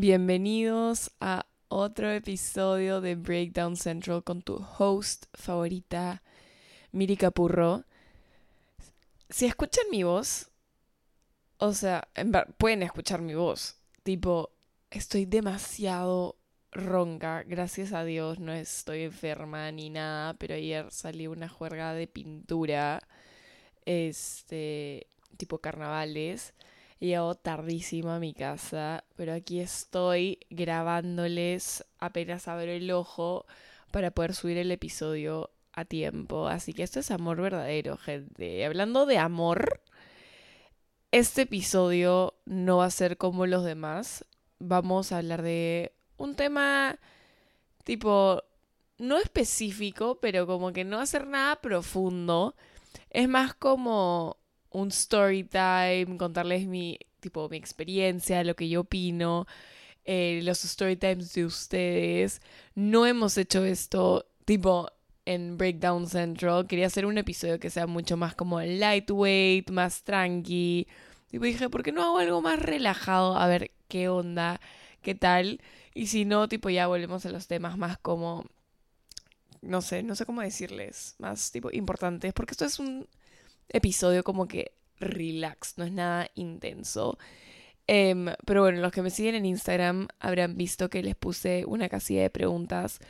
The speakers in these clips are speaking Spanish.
Bienvenidos a otro episodio de Breakdown Central con tu host favorita, Miri Capurro. Si escuchan mi voz, o sea, pueden escuchar mi voz. Tipo, estoy demasiado ronca, gracias a Dios no estoy enferma ni nada, pero ayer salió una juerga de pintura, este, tipo carnavales. Llego tardísimo a mi casa, pero aquí estoy grabándoles apenas abro el ojo para poder subir el episodio a tiempo. Así que esto es amor verdadero, gente. Hablando de amor, este episodio no va a ser como los demás. Vamos a hablar de un tema tipo, no específico, pero como que no ser nada profundo. Es más como un story time, contarles mi, tipo, mi experiencia, lo que yo opino, eh, los story times de ustedes. No hemos hecho esto, tipo, en Breakdown Central. Quería hacer un episodio que sea mucho más como lightweight, más tranqui. Y dije, ¿por qué no hago algo más relajado? A ver qué onda, qué tal. Y si no, tipo, ya volvemos a los temas más como. No sé, no sé cómo decirles. Más tipo importantes. Porque esto es un episodio como que relax, no es nada intenso. Em, pero bueno, los que me siguen en Instagram habrán visto que les puse una casilla de preguntas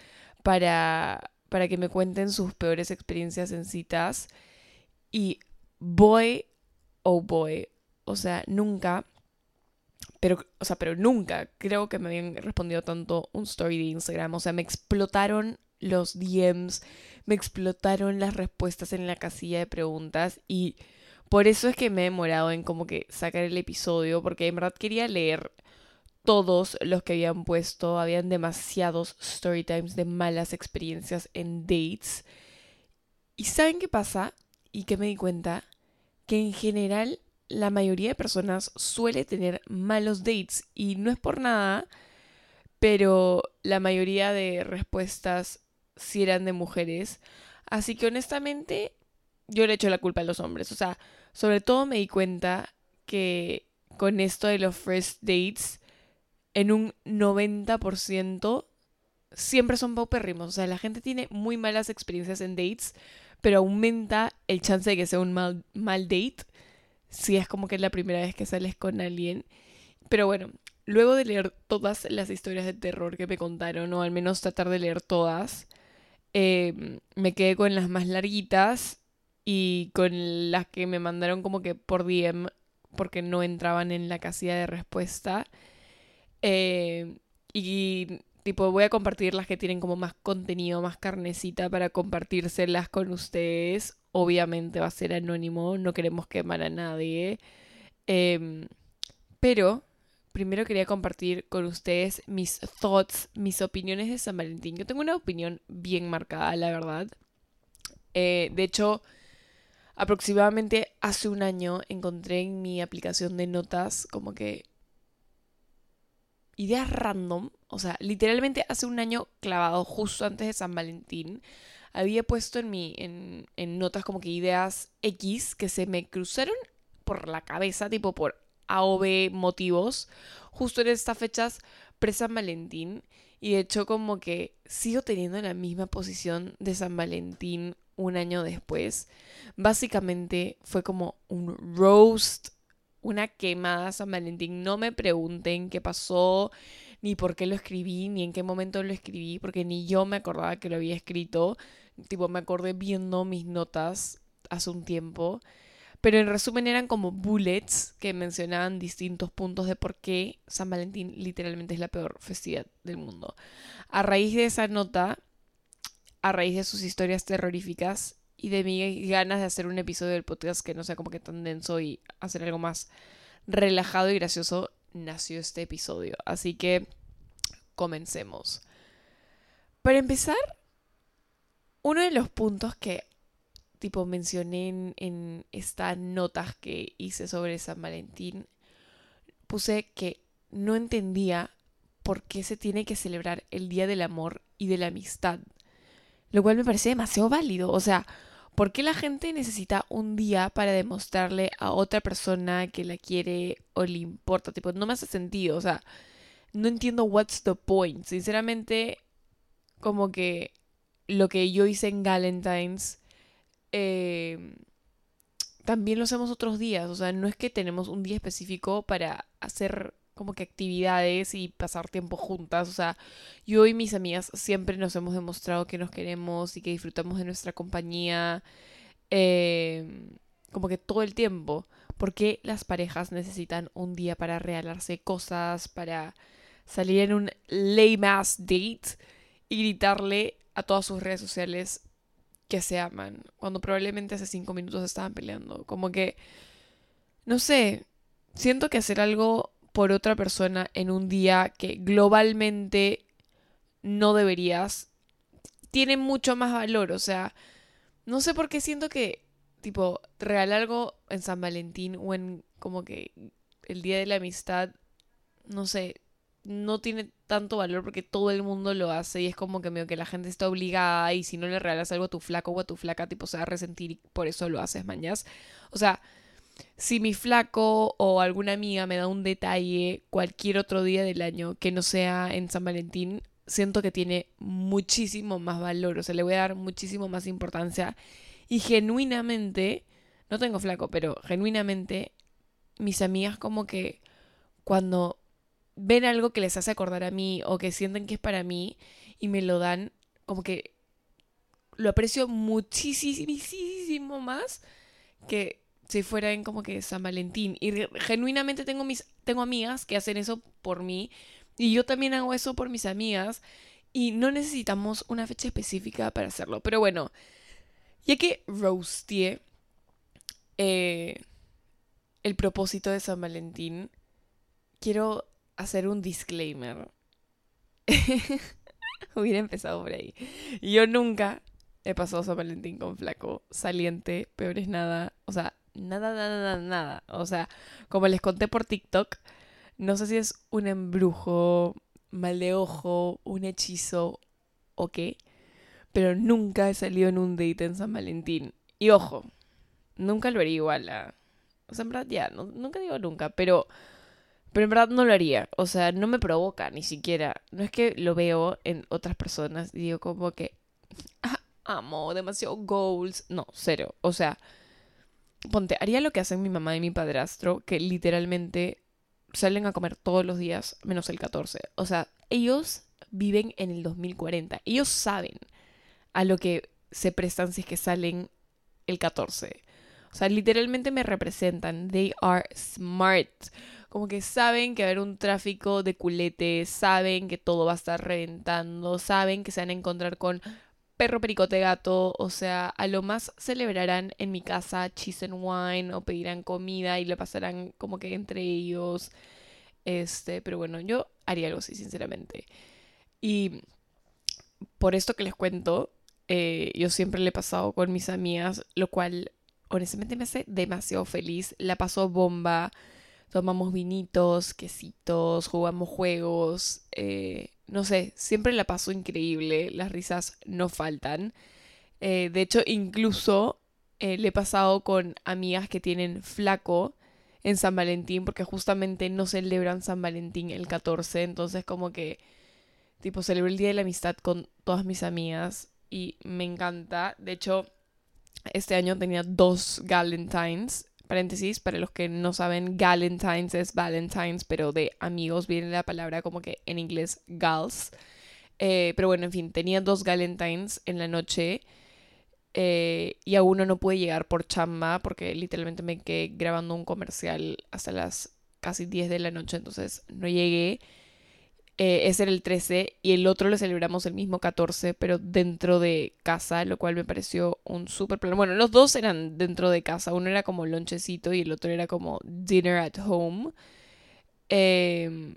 para, para que me cuenten sus peores experiencias en citas. Y boy, oh boy, o sea, nunca, pero, o sea, pero nunca creo que me habían respondido tanto un story de Instagram. O sea, me explotaron los DMs, me explotaron las respuestas en la casilla de preguntas y por eso es que me he demorado en como que sacar el episodio, porque en verdad quería leer todos los que habían puesto, habían demasiados story times de malas experiencias en dates. ¿Y saben qué pasa? Y que me di cuenta que en general la mayoría de personas suele tener malos dates y no es por nada, pero la mayoría de respuestas si eran de mujeres. Así que honestamente yo le echo la culpa a los hombres. O sea, sobre todo me di cuenta que con esto de los first dates, en un 90% siempre son paupérrimos. O sea, la gente tiene muy malas experiencias en dates, pero aumenta el chance de que sea un mal, mal date si es como que es la primera vez que sales con alguien. Pero bueno, luego de leer todas las historias de terror que me contaron, o al menos tratar de leer todas, Em, me quedé con las más larguitas y con las que me mandaron como que por DM porque no entraban en la casilla de respuesta. Em, y tipo voy a compartir las que tienen como más contenido, más carnecita para compartírselas con ustedes. Obviamente va a ser anónimo, no queremos quemar a nadie. Em, pero primero quería compartir con ustedes mis thoughts, mis opiniones de San Valentín. Yo tengo una opinión bien marcada, la verdad. Eh, de hecho, aproximadamente hace un año encontré en mi aplicación de notas como que ideas random. O sea, literalmente hace un año clavado justo antes de San Valentín. Había puesto en mi en, en notas como que ideas X que se me cruzaron por la cabeza, tipo por a o motivos, justo en estas fechas pre-San Valentín. Y de hecho como que sigo teniendo la misma posición de San Valentín un año después. Básicamente fue como un roast, una quemada San Valentín. No me pregunten qué pasó, ni por qué lo escribí, ni en qué momento lo escribí, porque ni yo me acordaba que lo había escrito. Tipo, me acordé viendo mis notas hace un tiempo. Pero en resumen eran como bullets que mencionaban distintos puntos de por qué San Valentín literalmente es la peor festividad del mundo. A raíz de esa nota, a raíz de sus historias terroríficas y de mis ganas de hacer un episodio del podcast que no sea como que tan denso y hacer algo más relajado y gracioso, nació este episodio. Así que comencemos. Para empezar, uno de los puntos que tipo mencioné en, estas notas que hice sobre San Valentín, puse que no entendía por qué se tiene que celebrar el Día del Amor y de la Amistad. Lo cual me parece demasiado válido. O sea, ¿por qué la gente necesita un día para demostrarle a otra persona que la quiere o le importa? Tipo, no me hace sentido. O sea, no entiendo what's the point. Sinceramente, como que lo que yo hice en Galentine's, eh, también lo hacemos otros días. O sea, no es que tenemos un día específico para hacer como que actividades y pasar tiempo juntas. O sea, yo y mis amigas siempre nos hemos demostrado que nos queremos y que disfrutamos de nuestra compañía. Eh, como que todo el tiempo. Porque las parejas necesitan un día para regalarse cosas, para salir en un lame ass date y gritarle a todas sus redes sociales que se aman, cuando probablemente hace cinco minutos estaban peleando. Como que, no sé, siento que hacer algo por otra persona en un día que globalmente no deberías, tiene mucho más valor. O sea, no sé por qué siento que, tipo, regalar algo en San Valentín o en como que el Día de la Amistad, no sé, no tiene tanto valor porque todo el mundo lo hace y es como que medio que la gente está obligada y si no le regalas algo a tu flaco o a tu flaca, tipo, se va a resentir y por eso lo haces, mañas. O sea, si mi flaco o alguna amiga me da un detalle cualquier otro día del año que no sea en San Valentín, siento que tiene muchísimo más valor, o sea, le voy a dar muchísimo más importancia y genuinamente, no tengo flaco, pero genuinamente mis amigas como que cuando ven algo que les hace acordar a mí o que sienten que es para mí y me lo dan, como que lo aprecio muchísimo más que si fuera en como que San Valentín. Y genuinamente tengo, mis, tengo amigas que hacen eso por mí y yo también hago eso por mis amigas y no necesitamos una fecha específica para hacerlo. Pero bueno, ya que roasté eh, el propósito de San Valentín, quiero hacer un disclaimer. Hubiera empezado por ahí. Yo nunca he pasado San Valentín con flaco, saliente, peor es nada. O sea, nada, nada, nada, nada. O sea, como les conté por TikTok, no sé si es un embrujo, mal de ojo, un hechizo o qué, pero nunca he salido en un date en San Valentín. Y ojo, nunca lo haría igual. A... O sea, en verdad ya, nunca digo nunca, pero pero en verdad no lo haría. O sea, no me provoca ni siquiera. No es que lo veo en otras personas y digo como que ah, amo demasiado goals. No, cero. O sea, ponte, haría lo que hacen mi mamá y mi padrastro, que literalmente salen a comer todos los días, menos el 14. O sea, ellos viven en el 2040. Ellos saben a lo que se prestan si es que salen el 14. O sea, literalmente me representan. They are smart como que saben que va a haber un tráfico de culetes, saben que todo va a estar reventando, saben que se van a encontrar con perro pericote gato, o sea, a lo más celebrarán en mi casa cheese and wine o pedirán comida y le pasarán como que entre ellos. Este, pero bueno, yo haría algo así, sinceramente. Y por esto que les cuento, eh, yo siempre le he pasado con mis amigas, lo cual honestamente me hace demasiado feliz. La paso bomba tomamos vinitos, quesitos, jugamos juegos, eh, no sé, siempre la paso increíble, las risas no faltan. Eh, de hecho, incluso eh, le he pasado con amigas que tienen flaco en San Valentín, porque justamente no celebran San Valentín el 14, entonces como que, tipo, celebro el Día de la Amistad con todas mis amigas y me encanta. De hecho, este año tenía dos Galentines Paréntesis, para los que no saben, Galentines es Valentines, pero de amigos viene la palabra como que en inglés gals. Eh, pero bueno, en fin, tenía dos Galentines en la noche eh, y a uno no pude llegar por chamba porque literalmente me quedé grabando un comercial hasta las casi 10 de la noche, entonces no llegué. Eh, ese era el 13 y el otro lo celebramos el mismo 14, pero dentro de casa, lo cual me pareció un súper plan. Bueno, los dos eran dentro de casa, uno era como lonchecito y el otro era como dinner at home. Em,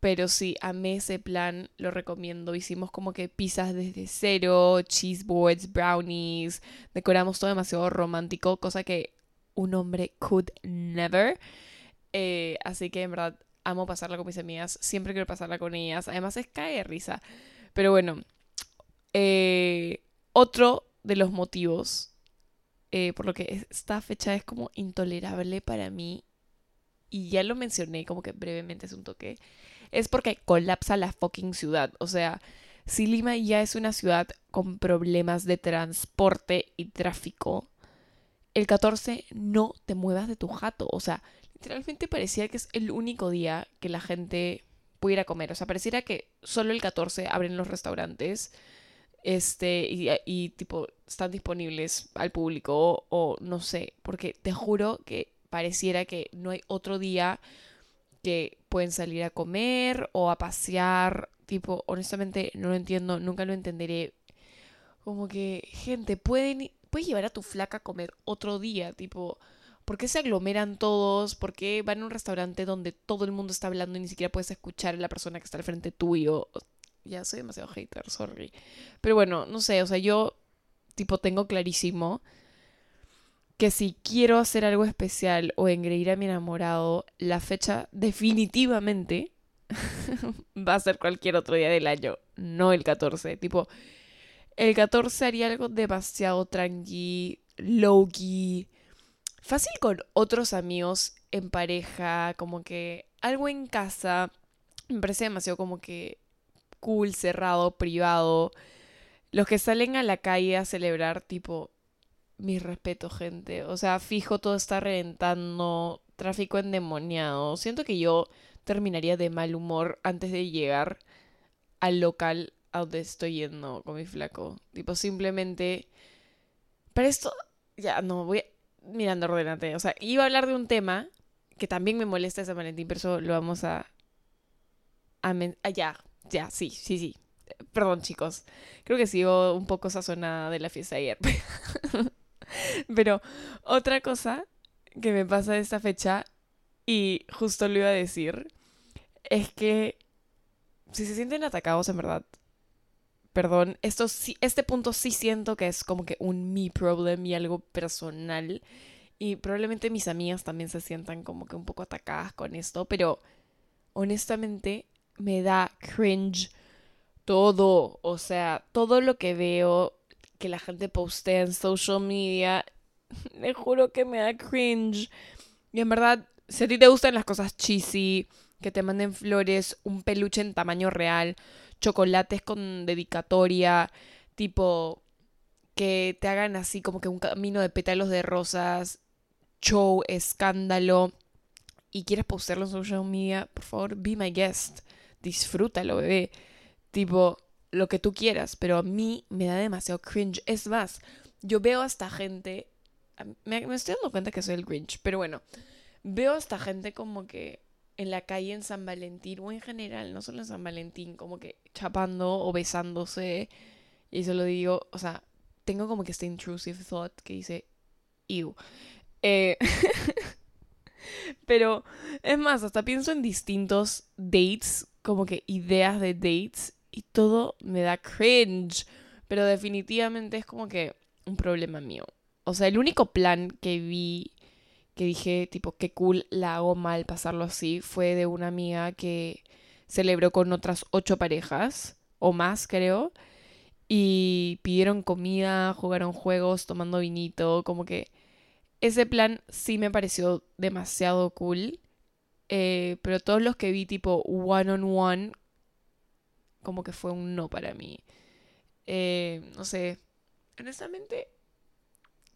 pero sí, amé ese plan, lo recomiendo. Hicimos como que pizzas desde cero, cheese boards, brownies, decoramos todo demasiado romántico, cosa que un hombre could never. Eh, así que en verdad amo pasarla con mis amigas, siempre quiero pasarla con ellas, además es cae de risa. Pero bueno, eh, otro de los motivos eh, por lo que esta fecha es como intolerable para mí, y ya lo mencioné como que brevemente es un toque, es porque colapsa la fucking ciudad. O sea, si Lima ya es una ciudad con problemas de transporte y tráfico, el 14 no te muevas de tu jato. O sea, literalmente parecía que es el único día que la gente pudiera comer. O sea, pareciera que solo el 14 abren los restaurantes este y, y, tipo están disponibles al público o, no sé, porque te juro que pareciera que no hay otro día que pueden salir a comer o a pasear, tipo, honestamente no lo entiendo, nunca lo entenderé. Como que, gente, pueden puedes llevar a tu flaca a comer otro día, tipo, ¿por qué se aglomeran todos? ¿Por qué van a un restaurante donde todo el mundo está hablando y ni siquiera puedes escuchar a la persona que está al frente tuyo? Ya soy demasiado hater, sorry. Pero bueno, no sé, o sea, yo tipo tengo clarísimo que si quiero hacer algo especial o engreír a mi enamorado, la fecha definitivamente va a ser cualquier otro día del año, no el 14. Tipo, el 14 haría algo demasiado tranqui, low-key, fácil con otros amigos en pareja, como que algo en casa. Me parece demasiado como que cool, cerrado, privado. Los que salen a la calle a celebrar, tipo, mi respeto, gente. O sea, fijo, todo está reventando, tráfico endemoniado. Siento que yo terminaría de mal humor antes de llegar al local a donde estoy yendo con mi flaco. Tipo, simplemente... Pero esto... Ya, no, voy... Mirando, ordenate. O sea, iba a hablar de un tema que también me molesta ese Valentín, pero eso lo vamos a... a ah, ya, ya, sí, sí, sí. Perdón, chicos. Creo que sigo un poco sazonada de la fiesta de ayer. Pero otra cosa que me pasa de esta fecha, y justo lo iba a decir, es que si se sienten atacados en verdad, perdón, esto sí, este punto sí siento que es como que un me problem y algo personal. Y probablemente mis amigas también se sientan como que un poco atacadas con esto, pero honestamente me da cringe todo. O sea, todo lo que veo que la gente postea en social media, le juro que me da cringe. Y en verdad, si a ti te gustan las cosas cheesy, que te manden flores, un peluche en tamaño real, chocolates con dedicatoria, tipo que te hagan así como que un camino de pétalos de rosas, show, escándalo, y quieres postearlo en social media, por favor, be my guest disfrútalo, bebé. Tipo, lo que tú quieras, pero a mí me da demasiado cringe. Es más, yo veo a esta gente, me, estoy dando cuenta que soy el cringe, pero bueno, veo a esta gente como que en la calle en San Valentín o en general, no solo en San Valentín, como que chapando o besándose. Y eso lo digo, o sea, tengo como que este intrusive thought que dice, ew. Eh, pero es más, hasta pienso en distintos dates como que ideas de dates y todo me da cringe. Pero definitivamente es como que un problema mío. O sea, el único plan que vi, que dije, tipo, qué cool, la hago mal pasarlo así, fue de una amiga que celebró con otras ocho parejas, o más creo, y pidieron comida, jugaron juegos, tomando vinito, como que ese plan sí me pareció demasiado cool. Eh, pero todos los que vi tipo one on one, como que fue un no para mí. Eh, no sé, honestamente,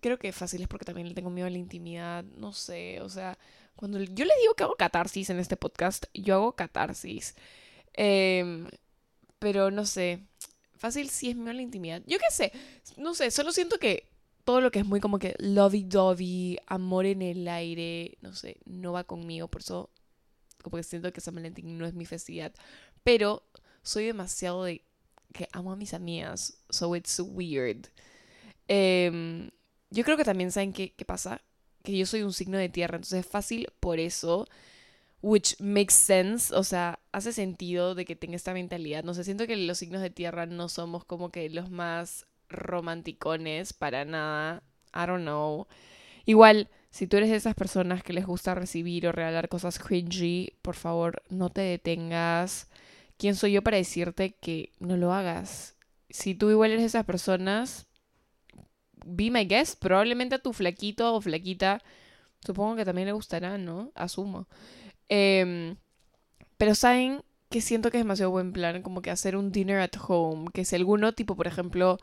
creo que fácil es porque también le tengo miedo a la intimidad, no sé, o sea, cuando yo les digo que hago catarsis en este podcast, yo hago catarsis. Em, pero no sé, fácil sí es miedo a la intimidad. Yo qué sé, no sé, solo siento que todo lo que es muy como que lovey-dovey, amor en el aire, no sé, no va conmigo, por eso como que siento que San Valentín no es mi festividad, pero soy demasiado de que amo a mis amigas, so it's weird. Em, yo creo que también saben qué, qué pasa, que yo soy un signo de tierra, entonces es fácil por eso, which makes sense, o sea, hace sentido de que tenga esta mentalidad. No sé, siento que los signos de tierra no somos como que los más romanticones para nada. I don't know. Igual, si tú eres de esas personas que les gusta recibir o regalar cosas cringy, por favor, no te detengas. ¿Quién soy yo para decirte que no lo hagas? Si tú igual eres de esas personas, be my guest. Probablemente a tu flaquito o flaquita, supongo que también le gustará, ¿no? Asumo. Em, pero saben que siento que es demasiado buen plan, como que hacer un dinner at home, que si alguno, tipo, por ejemplo,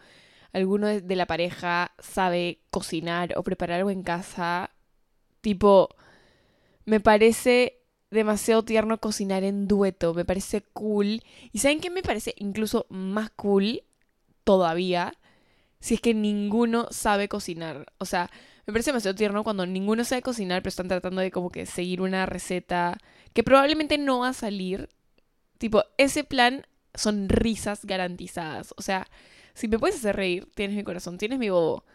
alguno de la pareja sabe cocinar o preparar algo en casa, tipo, me parece demasiado tierno cocinar en dueto, me parece cool. ¿Y saben qué me parece incluso más cool todavía? Si es que ninguno sabe cocinar. O sea, me parece demasiado tierno cuando ninguno sabe cocinar, pero están tratando de como que seguir una receta que probablemente no va a salir. Tipo, ese plan son risas garantizadas. O sea, si me puedes hacer reír, tienes mi corazón, tienes mi bobo.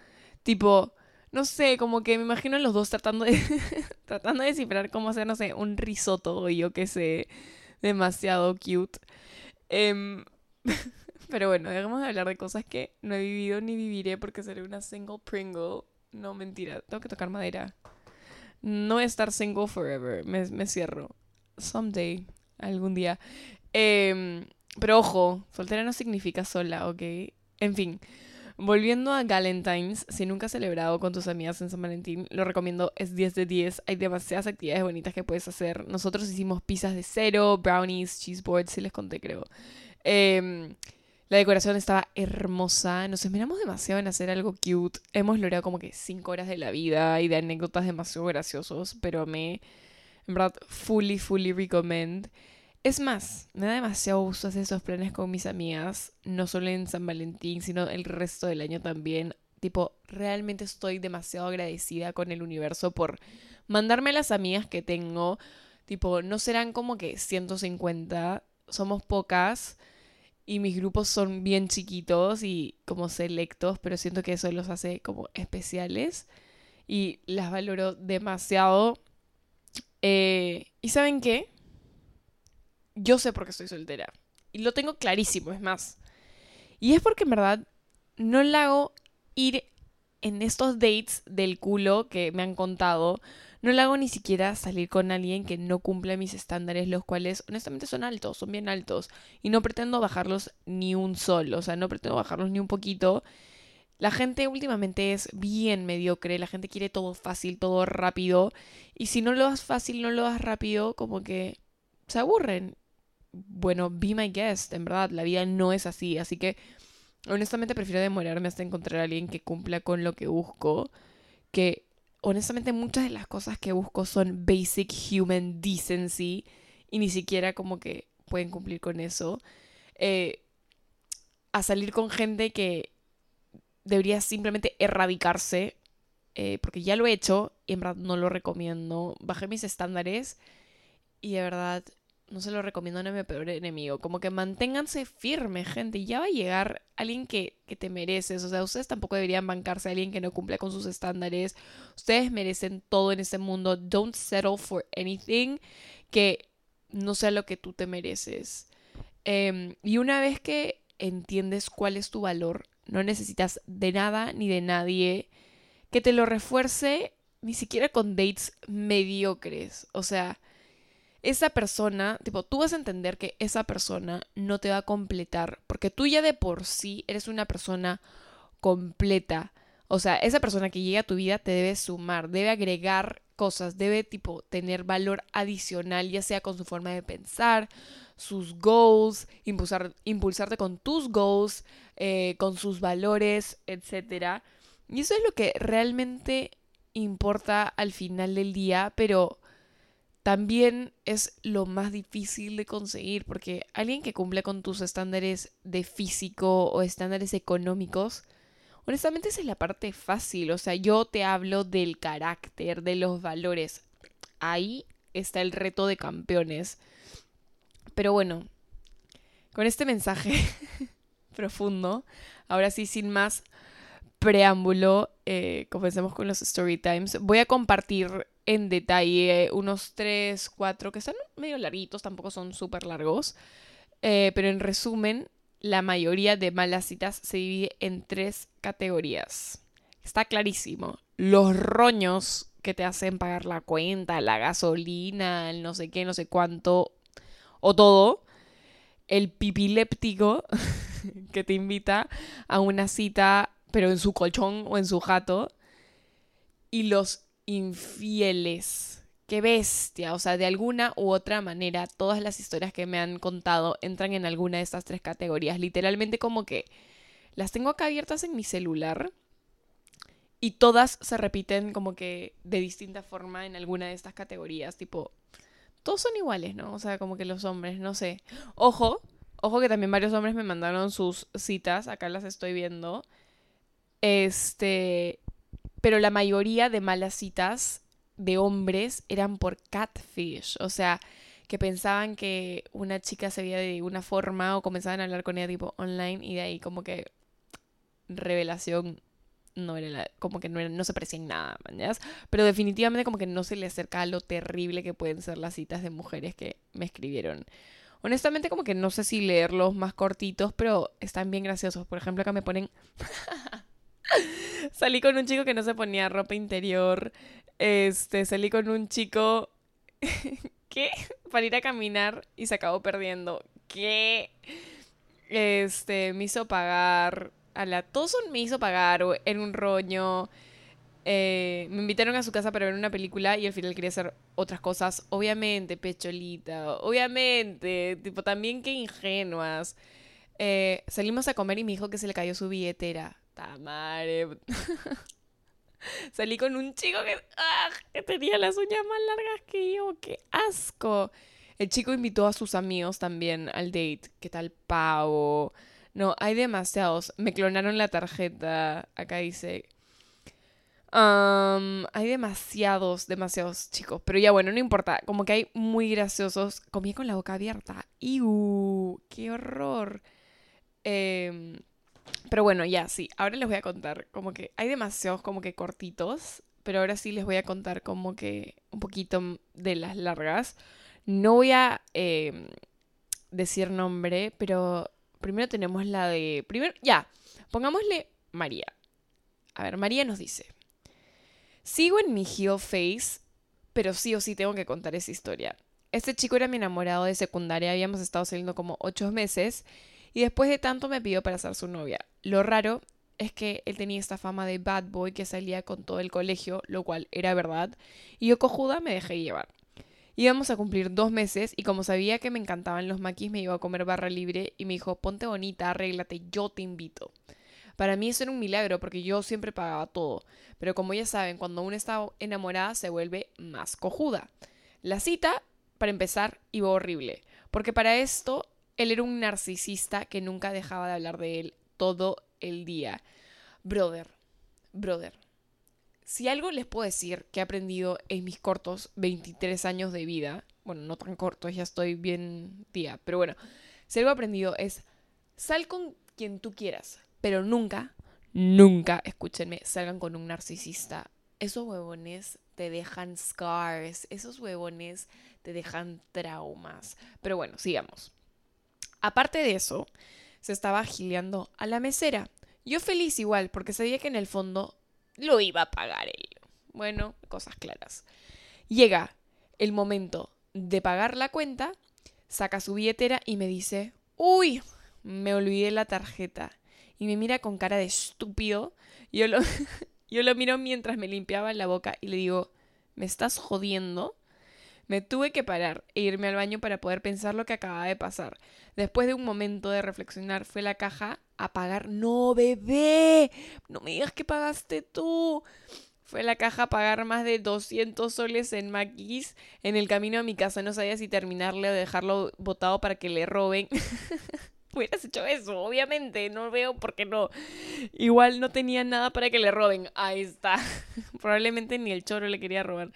Tipo, no sé, como que me imagino a los dos tratando de tratando de descifrar cómo hacer, no sé, un risotto o yo que sé, demasiado cute. Em, pero bueno, dejemos de hablar de cosas que no he vivido ni viviré porque seré una single Pringle. No, mentira, tengo que tocar madera. No estar single forever, me, me cierro. Someday, algún día. Em, pero ojo, soltera no significa sola, ¿ok? En fin, volviendo a Galentine's, si nunca has celebrado con tus amigas en San Valentín, lo recomiendo, es 10 de 10. Hay demasiadas actividades bonitas que puedes hacer. Nosotros hicimos pizzas de cero, brownies, cheese boards, si les conté, creo. Eh, la decoración estaba hermosa. Nos esmeramos demasiado en hacer algo cute. Hemos logrado como que 5 horas de la vida y de anécdotas demasiado graciosos, pero me, en verdad, fully, fully recommend. Es más, me da demasiado gusto hacer esos planes con mis amigas, no solo en San Valentín, sino el resto del año también. Tipo, realmente estoy demasiado agradecida con el universo por mandarme las amigas que tengo. Tipo, no serán como que 150, somos pocas y mis grupos son bien chiquitos y como selectos, pero siento que eso los hace como especiales y las valoro demasiado. Eh, ¿Y saben qué? Yo sé por qué estoy soltera. Y lo tengo clarísimo, es más. Y es porque en verdad no la hago ir en estos dates del culo que me han contado no le hago ni siquiera salir con alguien que no cumple mis estándares, los cuales honestamente son altos, son bien altos. Y no pretendo bajarlos ni un sol, o sea, no pretendo bajarlos ni un poquito. La gente últimamente es bien mediocre, la gente quiere todo fácil, todo rápido. Y si no lo das fácil, no lo das rápido, como que se aburren. Bueno, be my guest, en verdad, la vida no es así. Así que honestamente prefiero demorarme hasta encontrar a alguien que cumpla con lo que busco. Que honestamente muchas de las cosas que busco son basic human decency y ni siquiera como que pueden cumplir con eso. Eh, a salir con gente que debería simplemente erradicarse, eh, porque ya lo he hecho y en verdad no lo recomiendo. Bajé mis estándares y de verdad no se lo recomiendo a mi peor enemigo. Como que manténganse firmes, gente. Ya va a llegar alguien que, que, te mereces. O sea, ustedes tampoco deberían bancarse a alguien que no cumple con sus estándares. Ustedes merecen todo en este mundo. Don't settle for anything que no sea lo que tú te mereces. Em, y una vez que entiendes cuál es tu valor, no necesitas de nada ni de nadie que te lo refuerce, ni siquiera con dates mediocres. O sea, esa persona, tipo, tú vas a entender que esa persona no te va a completar, porque tú ya de por sí eres una persona completa. O sea, esa persona que llega a tu vida te debe sumar, debe agregar cosas, debe tipo tener valor adicional, ya sea con su forma de pensar, sus goals, impulsar, impulsarte con tus goals, eh, con sus valores, etc. Y eso es lo que realmente importa al final del día, pero también es lo más difícil de conseguir, porque alguien que cumple con tus estándares de físico o estándares económicos, honestamente esa es la parte fácil, o sea, yo te hablo del carácter, de los valores. Ahí está el reto de campeones. Pero bueno, con este mensaje profundo, ahora sí, sin más preámbulo, eh, comencemos con los story times. Voy a compartir en detalle unos 3, 4 que están medio larguitos, tampoco son súper largos. Eh, pero en resumen, la mayoría de malas citas se divide en tres categorías. Está clarísimo. Los roños que te hacen pagar la cuenta, la gasolina, el no sé qué, no sé cuánto, o todo. El pipiléptico que te invita a una cita, pero en su colchón o en su jato. Y los infieles qué bestia. O sea, de alguna u otra manera, todas las historias que me han contado entran en alguna de estas tres categorías. Literalmente como que las tengo acá abiertas en mi celular y todas se repiten como que de distinta forma en alguna de estas categorías. Tipo, todos son iguales, ¿no? O sea, como que los hombres, no sé. Ojo, ojo que también varios hombres me mandaron sus citas, acá las estoy viendo. Este, pero la mayoría de malas citas de hombres eran por catfish, o sea, que pensaban que una chica se veía de una forma o comenzaban a hablar con ella tipo online y de ahí como que revelación no era como que no, era, no se parecía en nada, ¿mañas? Pero definitivamente como que no se le acerca a lo terrible que pueden ser las citas de mujeres que me escribieron. Honestamente como que no sé si leerlos más cortitos, pero están bien graciosos. Por ejemplo, acá me ponen... salí con un chico que no se ponía ropa interior. Este, salí con un chico que para ir a caminar y se acabó perdiendo. ¿Qué? Este, me hizo pagar a la Toson me hizo pagar en un roño. Eh, me invitaron a su casa para ver una película y al final quería hacer otras cosas. Obviamente, pecholita. Obviamente. Tipo, también qué ingenuas. Eh, salimos a comer y me dijo que se le cayó su billetera. Tamare. Salí con un chico que, ¡ah! que tenía las uñas más largas que yo. ¡Qué asco! El chico invitó a sus amigos también al date. ¿Qué tal pavo? No, hay demasiados. Me clonaron la tarjeta. Acá dice. hay demasiados, demasiados chicos. Pero ya bueno, no importa. Como que hay muy graciosos. Comí con la boca abierta. ¡Iu! ¡Qué horror! Em, pero bueno, ya sí. Ahora les voy a contar. Como que hay demasiados como que cortitos. Pero ahora sí les voy a contar como que un poquito de las largas. No voy a em, decir nombre, pero primero tenemos la de. Primero, ya, pongámosle María. A ver, María nos dice: Sigo en mi heel face, pero sí o sí tengo que contar esa historia. Este chico era mi enamorado de secundaria, habíamos estado saliendo como ocho meses y después de tanto me pidió para ser su novia. Lo raro es que él tenía esta fama de bad boy que salía con todo el colegio, lo cual era verdad, y yo cojuda me dejé llevar. Íbamos a cumplir dos meses y como sabía que me encantaban los maquis, me iba a comer barra libre y me dijo, ponte bonita, arréglate, yo te invito. Para mí eso era un milagro porque yo siempre pagaba todo, pero como ya saben, cuando uno está enamorada se vuelve más cojuda. La cita, para empezar, iba horrible, porque para esto él era un narcisista que nunca dejaba de hablar de él todo el día. Brother, brother, si algo les puedo decir que he aprendido en mis cortos 23 años de vida, bueno, no tan cortos, ya estoy bien tía, pero bueno, si algo he aprendido es sal con quien tú quieras, pero nunca, nunca, escúchenme, salgan con un narcisista. Esos huevones te dejan scars, esos huevones te dejan traumas. Pero bueno, sigamos. Aparte de eso, se estaba gileando a la mesera. Yo feliz igual, porque sabía que en el fondo lo iba a pagar él. Bueno, cosas claras. Llega el momento de pagar la cuenta, saca su billetera y me dice, uy, me olvidé la tarjeta. Y me mira con cara de estúpido. Yo lo, yo lo miro mientras me limpiaba la boca y le digo, ¿me estás jodiendo? Me tuve que parar e irme al baño para poder pensar lo que acababa de pasar. Después de un momento de reflexionar, fue la caja a pagar. No, bebé, no me digas que pagaste tú. Fue la caja a pagar más de 200 soles en maquis en el camino a mi casa. No sabía si terminarle o dejarlo botado para que le roben. Hubieras hecho eso, obviamente. No veo por qué no. Igual no tenía nada para que le roben. Ahí está. Probablemente ni el choro le quería robar.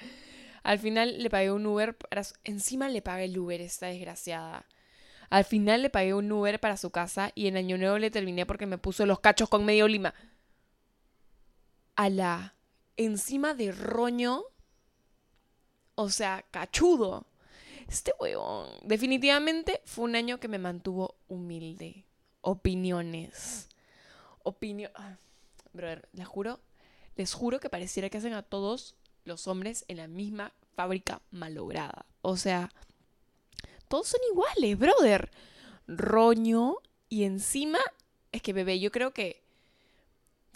Al final le pagué un Uber para Encima le pagué el Uber, esta desgraciada. Al final le pagué un Uber para su casa y en Año Nuevo le terminé porque me puso los cachos con medio lima. A la... Encima de roño. O sea, cachudo. Este huevón. Definitivamente fue un año que me mantuvo humilde. Opiniones. Opinión... Ah, brother, les juro, les juro que pareciera que hacen a todos los hombres en la misma fábrica malograda. O sea, todos son iguales, brother. Roño y encima es que bebé, yo creo que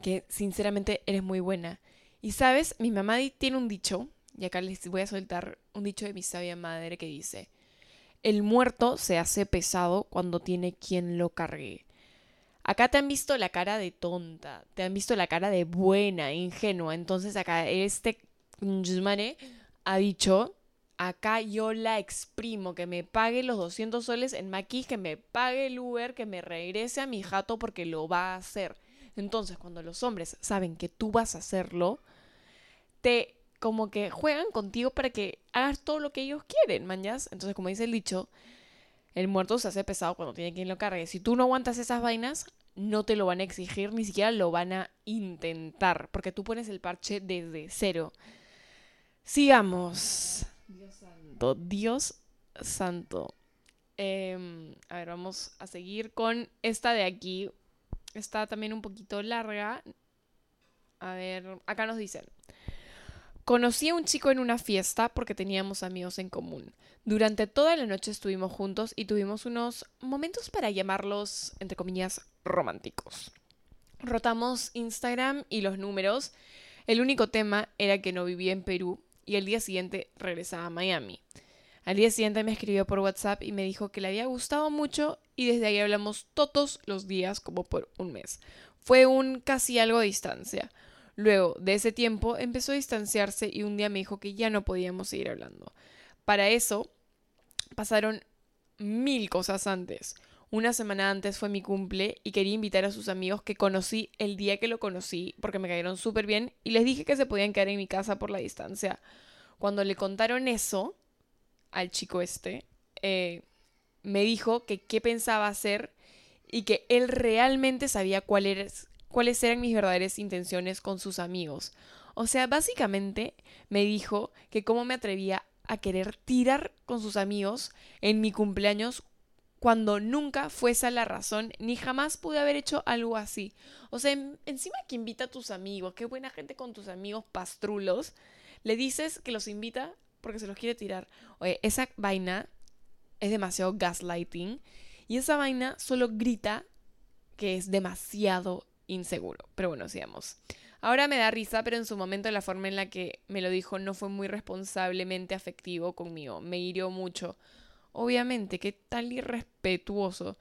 que sinceramente eres muy buena. Y sabes, mi mamá tiene un dicho Y acá les voy a soltar un dicho de mi sabia madre que dice, el muerto se hace pesado cuando tiene quien lo cargue. Acá te han visto la cara de tonta, te han visto la cara de buena, ingenua. Entonces acá este ha dicho, acá yo la exprimo, que me pague los 200 soles en maquis, que me pague el Uber, que me regrese a mi jato porque lo va a hacer. Entonces cuando los hombres saben que tú vas a hacerlo, te como que juegan contigo para que hagas todo lo que ellos quieren, mañas. Entonces como dice el dicho, el muerto se hace pesado cuando tiene quien lo cargue. Si tú no aguantas esas vainas, no te lo van a exigir, ni siquiera lo van a intentar, porque tú pones el parche desde cero. Sigamos. Dios santo, Dios santo. Em, a ver, vamos a seguir con esta de aquí. Está también un poquito larga. A ver, acá nos dicen. Conocí a un chico en una fiesta porque teníamos amigos en común. Durante toda la noche estuvimos juntos y tuvimos unos momentos para llamarlos, entre comillas, románticos. Rotamos Instagram y los números. El único tema era que no vivía en Perú y el día siguiente regresaba a Miami. Al día siguiente me escribió por WhatsApp y me dijo que le había gustado mucho y desde ahí hablamos todos los días como por un mes. Fue un casi algo de distancia. Luego de ese tiempo empezó a distanciarse y un día me dijo que ya no podíamos seguir hablando. Para eso pasaron mil cosas antes. Una semana antes fue mi cumple y quería invitar a sus amigos que conocí el día que lo conocí porque me cayeron súper bien y les dije que se podían quedar en mi casa por la distancia. Cuando le contaron eso al chico este, eh, me dijo que qué pensaba hacer y que él realmente sabía cuál cuáles eran mis verdaderas intenciones con sus amigos. O sea, básicamente me dijo que cómo me atrevía a querer tirar con sus amigos en mi cumpleaños cuando nunca fue esa la razón, ni jamás pude haber hecho algo así. O sea, encima que invita a tus amigos, qué buena gente con tus amigos pastrulos, le dices que los invita porque se los quiere tirar. Oye, esa vaina es demasiado gaslighting y esa vaina solo grita que es demasiado inseguro. Pero bueno, sigamos. Ahora me da risa, pero en su momento la forma en la que me lo dijo no fue muy responsablemente afectivo conmigo. Me hirió mucho. Obviamente, qué tal irrespetuoso.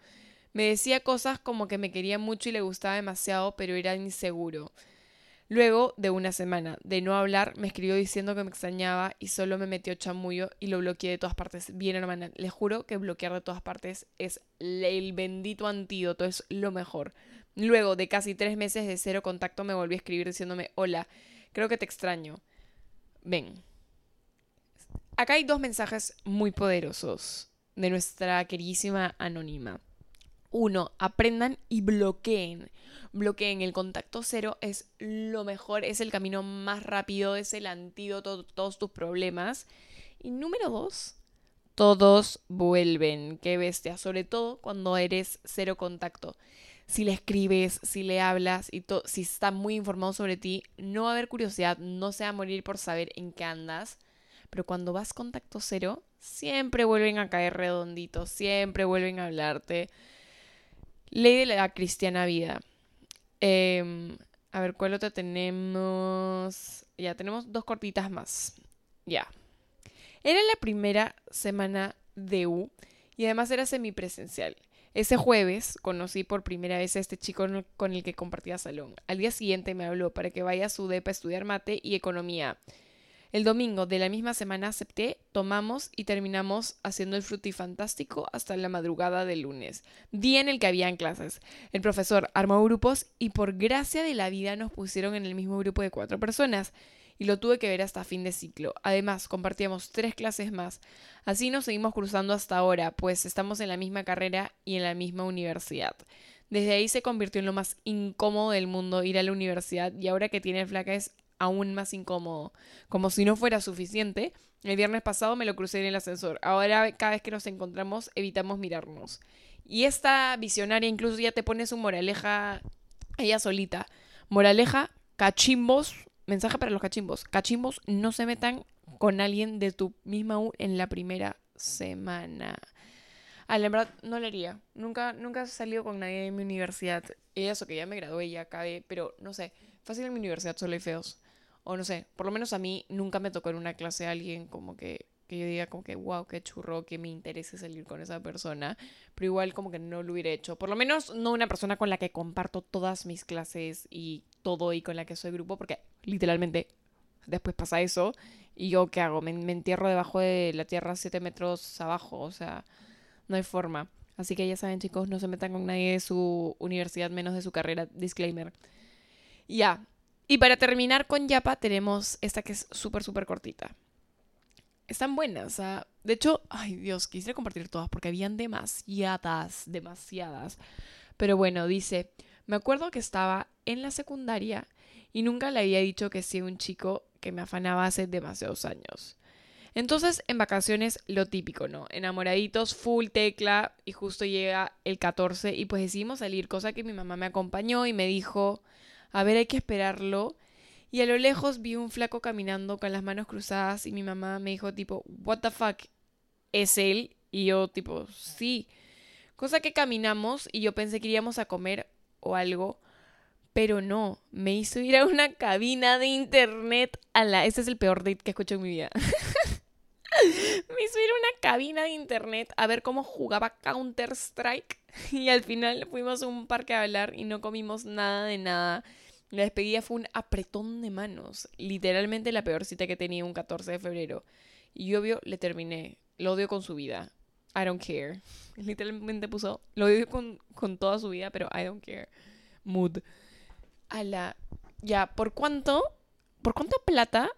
Me decía cosas como que me quería mucho y le gustaba demasiado, pero era inseguro. Luego de una semana de no hablar, me escribió diciendo que me extrañaba y solo me metió chamullo y lo bloqueé de todas partes. Bien, hermana, les juro que bloquear de todas partes es el bendito antídoto, es lo mejor. Luego de casi tres meses de cero contacto me volvió a escribir diciéndome, hola, creo que te extraño. Ven. Acá hay dos mensajes muy poderosos de nuestra queridísima anónima. Uno, aprendan y bloqueen. Bloqueen. El contacto cero es lo mejor, es el camino más rápido, es el antídoto de todos tus problemas. Y número dos, todos vuelven. Qué bestia. Sobre todo cuando eres cero contacto si le escribes, si le hablas y si está muy informado sobre ti, no va a haber curiosidad, no se va a morir por saber en qué andas. Pero cuando vas contacto cero, siempre vuelven a caer redonditos, siempre vuelven a hablarte. Ley de la cristiana vida. Em, a ver, ¿cuál otra tenemos? Ya, tenemos dos cortitas más. Ya. Era la primera semana de U y además era semipresencial. Ese jueves conocí por primera vez a este chico con el que compartía salón. Al día siguiente me habló para que vaya a su depa a estudiar mate y economía. El domingo de la misma semana acepté, tomamos y terminamos haciendo el frutifantástico hasta la madrugada del lunes, día en el que habían clases. El profesor armó grupos y por gracia de la vida nos pusieron en el mismo grupo de cuatro personas y lo tuve que ver hasta fin de ciclo. Además, compartíamos tres clases más. Así nos seguimos cruzando hasta ahora, pues estamos en la misma carrera y en la misma universidad. Desde ahí se convirtió en lo más incómodo del mundo ir a la universidad y ahora que tiene flaca es aún más incómodo. Como si no fuera suficiente, el viernes pasado me lo crucé en el ascensor. Ahora cada vez que nos encontramos evitamos mirarnos. Y esta visionaria incluso ya te pone su moraleja ella solita. Moraleja, cachimbos Mensaje para los cachimbos. Cachimbos, no se metan con alguien de tu misma U en la primera semana. Ah, la verdad, no le haría. Nunca, nunca he salido con nadie de mi universidad. Y eso que ya me gradué, ya acabé, pero no sé. Fácil en mi universidad solo hay feos. O no sé, por lo menos a mí nunca me tocó en una clase alguien como que, que yo diga como que, wow, qué churro, que me interese salir con esa persona. Pero igual como que no lo hubiera hecho. Por lo menos no una persona con la que comparto todas mis clases y todo y con la que soy grupo, porque literalmente después pasa eso. ¿Y yo qué hago? Me, me entierro debajo de la tierra siete metros abajo. O sea, no hay forma. Así que ya saben, chicos, no se metan con nadie de su universidad, menos de su carrera. Disclaimer. Ya. Y para terminar con Yapa, tenemos esta que es súper, súper cortita. Están buenas. ¿ah? De hecho, ay Dios, quisiera compartir todas porque habían demasiadas, demasiadas. Pero bueno, dice, me acuerdo que estaba en la secundaria y nunca le había dicho que sí a un chico que me afanaba hace demasiados años. Entonces, en vacaciones, lo típico, ¿no? Enamoraditos, full tecla, y justo llega el 14 y pues decidimos salir, cosa que mi mamá me acompañó y me dijo, a ver, hay que esperarlo. Y a lo lejos vi un flaco caminando con las manos cruzadas y mi mamá me dijo tipo, what the fuck, ¿es él? Y yo tipo, sí. Cosa que caminamos y yo pensé que iríamos a comer o algo, pero no, me hizo ir a una cabina de internet a la... Ese es el peor date que escucho en mi vida. me ir a una cabina de internet a ver cómo jugaba Counter Strike y al final fuimos a un parque a hablar y no comimos nada de nada. La despedida fue un apretón de manos. Literalmente la peor cita que tenía un 14 de febrero. Y obvio le terminé. Lo odio con su vida. I don't care. Literalmente puso. Lo odio con, con toda su vida, pero I don't care. Mood. A la. Ya, ¿por cuánto? ¿Por cuánta plata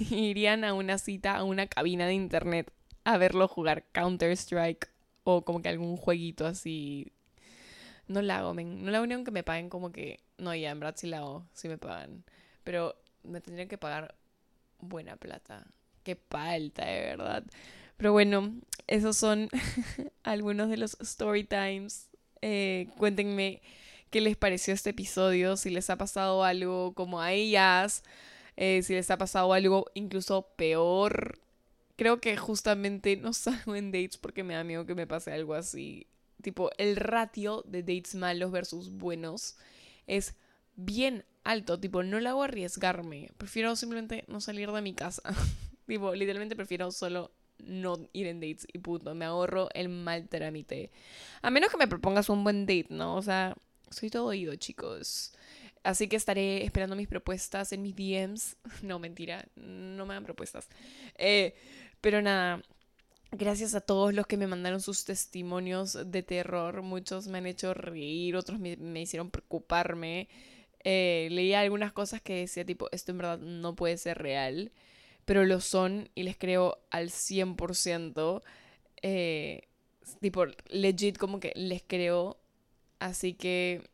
irían a una cita, a una cabina de internet a verlo jugar Counter-Strike o como que algún jueguito así? No la hago, men. No la hago aunque me paguen como que no, ya, en verdad sí la hago, sí me pagan. Pero me tendrían que pagar buena plata. Qué falta, de verdad. Pero bueno, esos son algunos de los story times. Eh, cuéntenme qué les pareció este episodio, si les ha pasado algo como a ellas, eh, si les ha pasado algo incluso peor. Creo que justamente no salgo en dates porque me da miedo que me pase algo así. Tipo, el ratio de dates malos versus buenos es bien alto. Tipo, no le hago arriesgarme. Prefiero simplemente no salir de mi casa. tipo, literalmente prefiero solo no ir en dates y punto. Me ahorro el mal trámite. A menos que me propongas un buen date, ¿no? O sea, soy todo oído, chicos. Así que estaré esperando mis propuestas en mis DMs. No, mentira, no me dan propuestas. Eh, pero nada, Gracias a todos los que me mandaron sus testimonios de terror. Muchos me han hecho reír, otros me, hicieron preocuparme. Eh, leía algunas cosas que decía tipo, esto en verdad no puede ser real, pero lo son y les creo al 100%. Eh, tipo, legit como que les creo. Así que,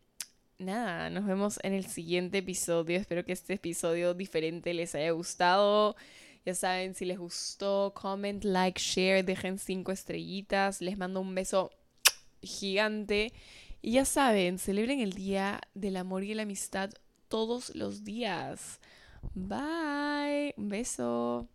nada, nos vemos en el siguiente episodio. Espero que este episodio diferente les haya gustado. Ya saben, si les gustó, comment, like, share, dejen cinco estrellitas. Les mando un beso gigante. Y ya saben, celebren el Día del Amor y la Amistad todos los días. Bye. Un beso.